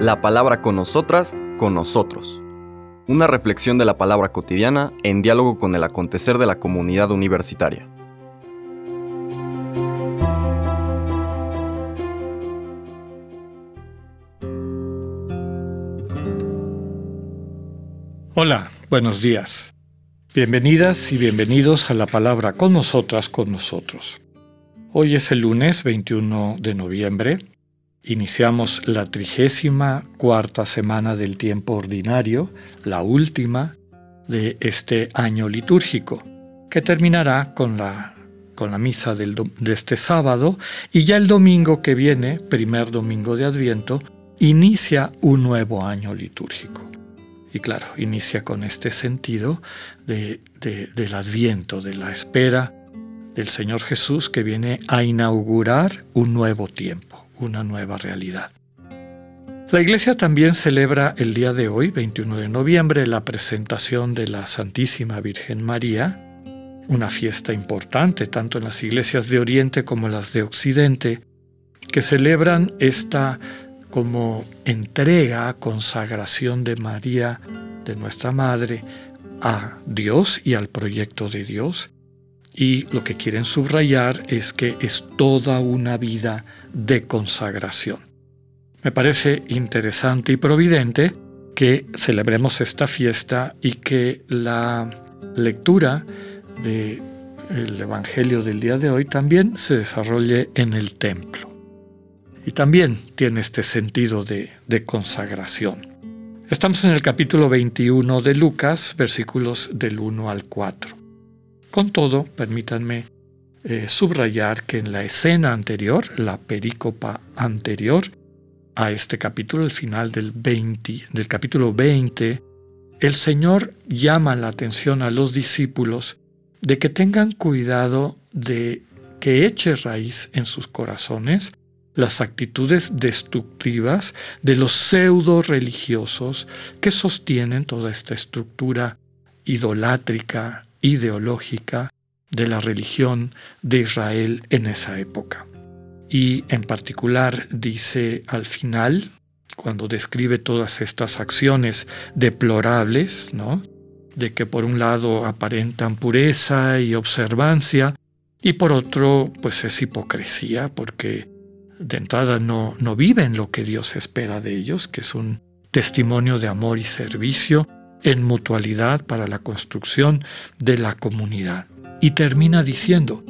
La palabra con nosotras, con nosotros. Una reflexión de la palabra cotidiana en diálogo con el acontecer de la comunidad universitaria. Hola, buenos días. Bienvenidas y bienvenidos a la palabra con nosotras, con nosotros. Hoy es el lunes 21 de noviembre. Iniciamos la trigésima cuarta semana del tiempo ordinario, la última de este año litúrgico, que terminará con la, con la misa de este sábado y ya el domingo que viene, primer domingo de Adviento, inicia un nuevo año litúrgico. Y claro, inicia con este sentido de, del adviento, de la espera del Señor Jesús que viene a inaugurar un nuevo tiempo, una nueva realidad. La iglesia también celebra el día de hoy, 21 de noviembre, la presentación de la Santísima Virgen María, una fiesta importante tanto en las iglesias de Oriente como las de Occidente, que celebran esta como entrega, consagración de María, de nuestra Madre, a Dios y al proyecto de Dios. Y lo que quieren subrayar es que es toda una vida de consagración. Me parece interesante y providente que celebremos esta fiesta y que la lectura del Evangelio del día de hoy también se desarrolle en el templo y también tiene este sentido de, consagración. Estamos en el capítulo 21 de Lucas, versículos del 1 al 4. Con todo, permítanme eh, subrayar que en la escena anterior, la perícopa anterior a este capítulo, el final del, 20, del capítulo 20, el Señor llama la atención a los discípulos de que tengan cuidado de que eche raíz en sus corazones las actitudes destructivas de los pseudo religiosos que sostienen toda esta estructura idolátrica, ideológica de la religión de Israel en esa época. Y en particular dice al final, cuando describe todas estas acciones deplorables, ¿no? de que por un lado aparentan pureza y observancia, y por otro, pues es hipocresía, porque de entrada no, no viven lo que Dios espera de ellos, que es un testimonio de amor y servicio en mutualidad para la construcción de la comunidad. Y termina diciendo,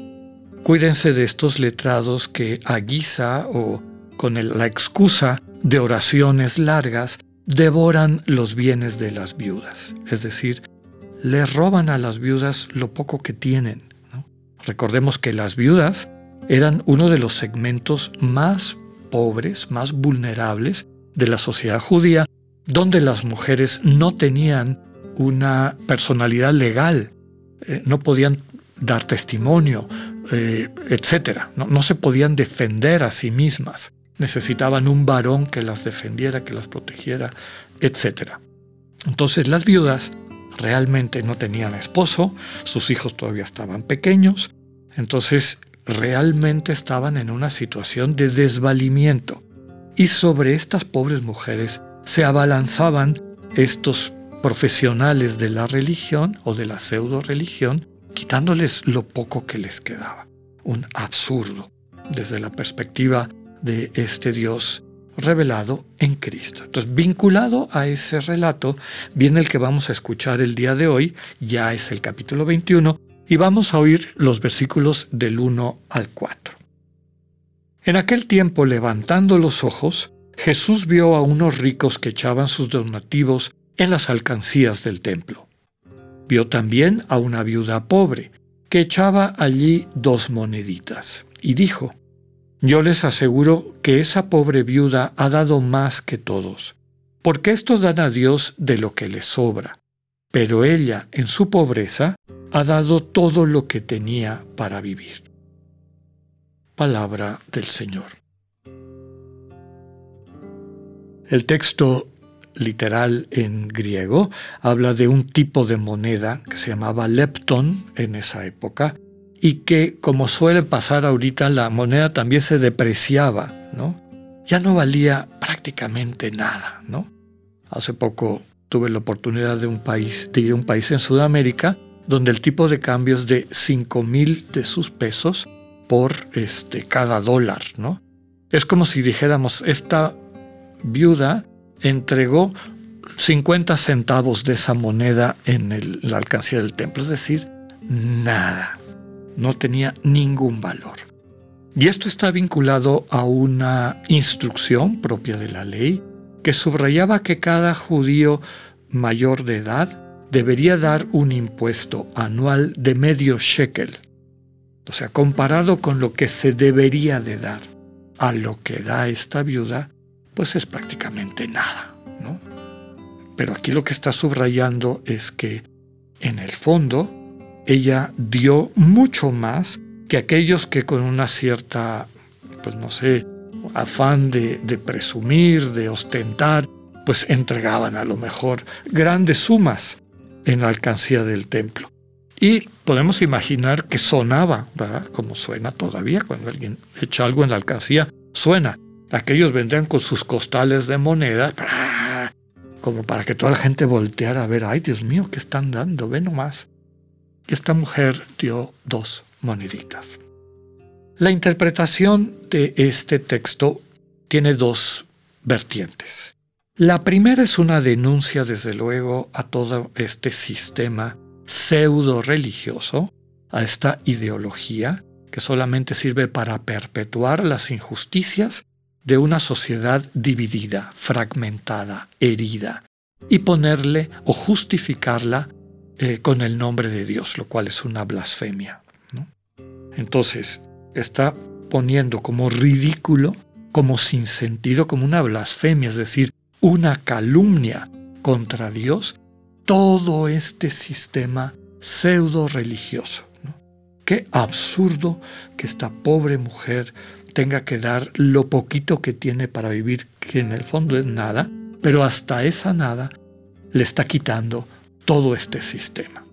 cuídense de estos letrados que a guisa o con la excusa de oraciones largas devoran los bienes de las viudas, es decir, le roban a las viudas lo poco que tienen. Recordemos que las viudas eran uno de los segmentos más pobres, más vulnerables de la sociedad judía, donde las mujeres no tenían una personalidad legal, eh, no podían dar testimonio, eh, etc. No, no se podían defender a sí mismas. Necesitaban un varón que las defendiera, que las protegiera, etc. Entonces las viudas realmente no tenían esposo, sus hijos todavía estaban pequeños, entonces realmente estaban en una situación de desvalimiento y sobre estas pobres mujeres se abalanzaban estos profesionales de la religión o de la pseudo religión, quitándoles lo poco que les quedaba. Un absurdo desde la perspectiva de este Dios revelado en Cristo. Entonces, vinculado a ese relato, viene el que vamos a escuchar el día de hoy, ya es el capítulo 21, y vamos a oír los versículos del 1 al 4. En aquel tiempo, levantando los ojos, Jesús vio a unos ricos que echaban sus donativos en las alcancías del templo. Vio también a una viuda pobre que echaba allí dos moneditas, y dijo, Yo les aseguro que esa pobre viuda ha dado más que todos, porque estos dan a Dios de lo que les sobra, pero ella, en su pobreza, ha dado todo lo que tenía para vivir. Palabra del Señor. El texto literal en griego habla de un tipo de moneda que se llamaba lepton en esa época y que como suele pasar ahorita la moneda también se depreciaba, ¿no? ya no valía prácticamente nada, ¿no? Hace poco tuve la oportunidad de un país, de ir a un país en Sudamérica donde el tipo de cambio es de 5 mil de sus pesos por este, cada dólar, ¿no? Es como si dijéramos, esta viuda entregó 50 centavos de esa moneda en la alcancía del templo, es decir, nada, no tenía ningún valor. Y esto está vinculado a una instrucción propia de la ley que subrayaba que cada judío mayor de edad debería dar un impuesto anual de medio shekel. O sea, comparado con lo que se debería de dar a lo que da esta viuda, pues es prácticamente nada, ¿no? Pero aquí lo que está subrayando es que, en el fondo, ella dio mucho más que aquellos que con una cierta, pues no sé, afán de, de presumir, de ostentar, pues entregaban a lo mejor grandes sumas en la alcancía del templo. Y podemos imaginar que sonaba, ¿verdad? Como suena todavía cuando alguien echa algo en la alcancía, suena. Aquellos vendrían con sus costales de monedas, como para que toda la gente volteara a ver, ay Dios mío, ¿qué están dando? Ve nomás. Y esta mujer dio dos moneditas. La interpretación de este texto tiene dos vertientes. La primera es una denuncia, desde luego, a todo este sistema pseudo religioso, a esta ideología que solamente sirve para perpetuar las injusticias de una sociedad dividida, fragmentada, herida, y ponerle o justificarla eh, con el nombre de Dios, lo cual es una blasfemia. Entonces, está poniendo como ridículo, como sin sentido, como una blasfemia, es decir, una calumnia contra Dios todo este sistema pseudo religioso. Qué absurdo que esta pobre mujer tenga que dar lo poquito que tiene para vivir, que en el fondo es nada, pero hasta esa nada le está quitando todo este sistema.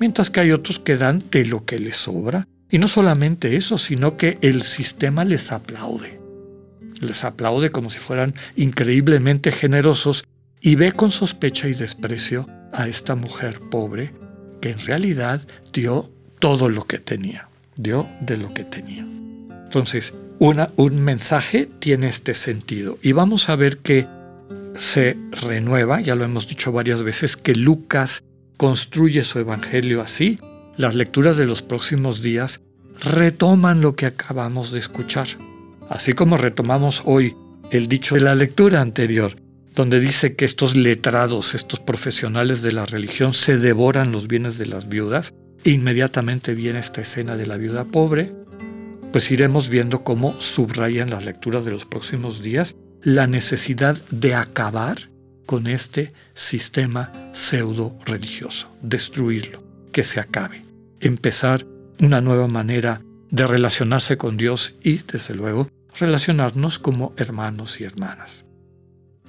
Mientras que hay otros que dan de lo que les sobra, y no solamente eso, sino que el sistema les aplaude les aplaude como si fueran increíblemente generosos y ve con sospecha y desprecio a esta mujer pobre que en realidad dio todo lo que tenía, dio de lo que tenía. Entonces, un mensaje tiene este sentido y vamos a ver que se renueva, ya lo hemos dicho varias veces, que Lucas construye su evangelio así. Las lecturas de los próximos días retoman lo que acabamos de escuchar. Así como retomamos hoy el dicho de la lectura anterior, donde dice que estos letrados, estos profesionales de la religión, se devoran los bienes de las viudas, inmediatamente viene esta escena de la viuda pobre, pues iremos viendo cómo subrayan las lecturas de los próximos días la necesidad de acabar con este sistema pseudo religioso, destruirlo, que se acabe, empezar una nueva manera de relacionarse con Dios y, desde luego, relacionarnos como hermanos y hermanas.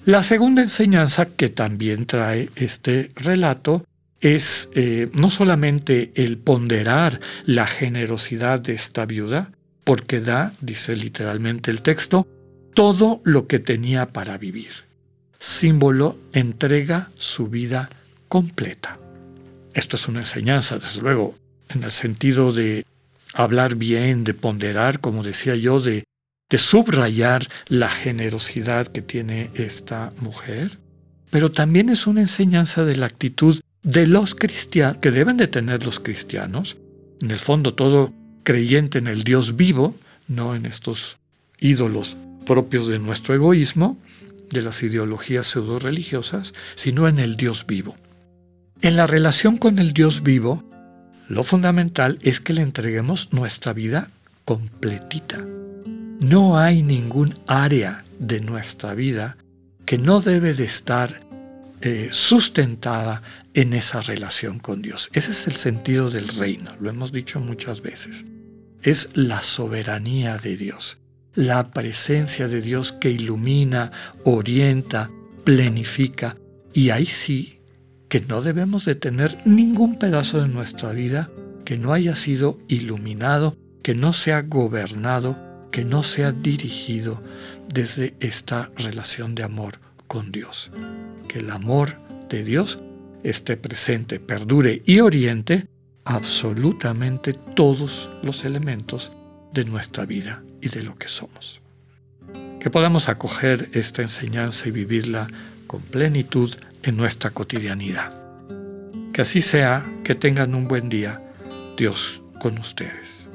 La segunda enseñanza que también trae este relato es eh, no solamente el ponderar la generosidad de esta viuda, porque da, dice literalmente el texto, todo lo que tenía para vivir. Símbolo entrega su vida completa. Esto es una enseñanza, desde luego, en el sentido de hablar bien, de ponderar, como decía yo, de subrayar la generosidad que tiene esta mujer, pero también es una enseñanza de la actitud de los cristianos, que deben de tener los cristianos, en el fondo todo creyente en el Dios vivo, no en estos ídolos propios de nuestro egoísmo, de las ideologías pseudo religiosas, sino en el Dios vivo. En la relación con el Dios vivo, lo fundamental es que le entreguemos nuestra vida completita, no hay ningún área de nuestra vida que no debe de estar eh, sustentada en esa relación con Dios. Ese es el sentido del reino, lo hemos dicho muchas veces. Es la soberanía de Dios, la presencia de Dios que ilumina, orienta, plenifica. Y ahí sí que no debemos de tener ningún pedazo de nuestra vida que no haya sido iluminado, que no sea gobernado que no sea dirigido desde esta relación de amor con Dios. Que el amor de Dios esté presente, perdure y oriente absolutamente todos los elementos de nuestra vida y de lo que somos. Que podamos acoger esta enseñanza y vivirla con plenitud en nuestra cotidianidad. Que así sea, que tengan un buen día. Dios con ustedes.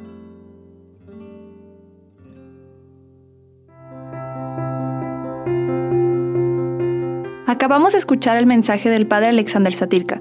Acabamos de escuchar el mensaje del Padre Alexander Satirka.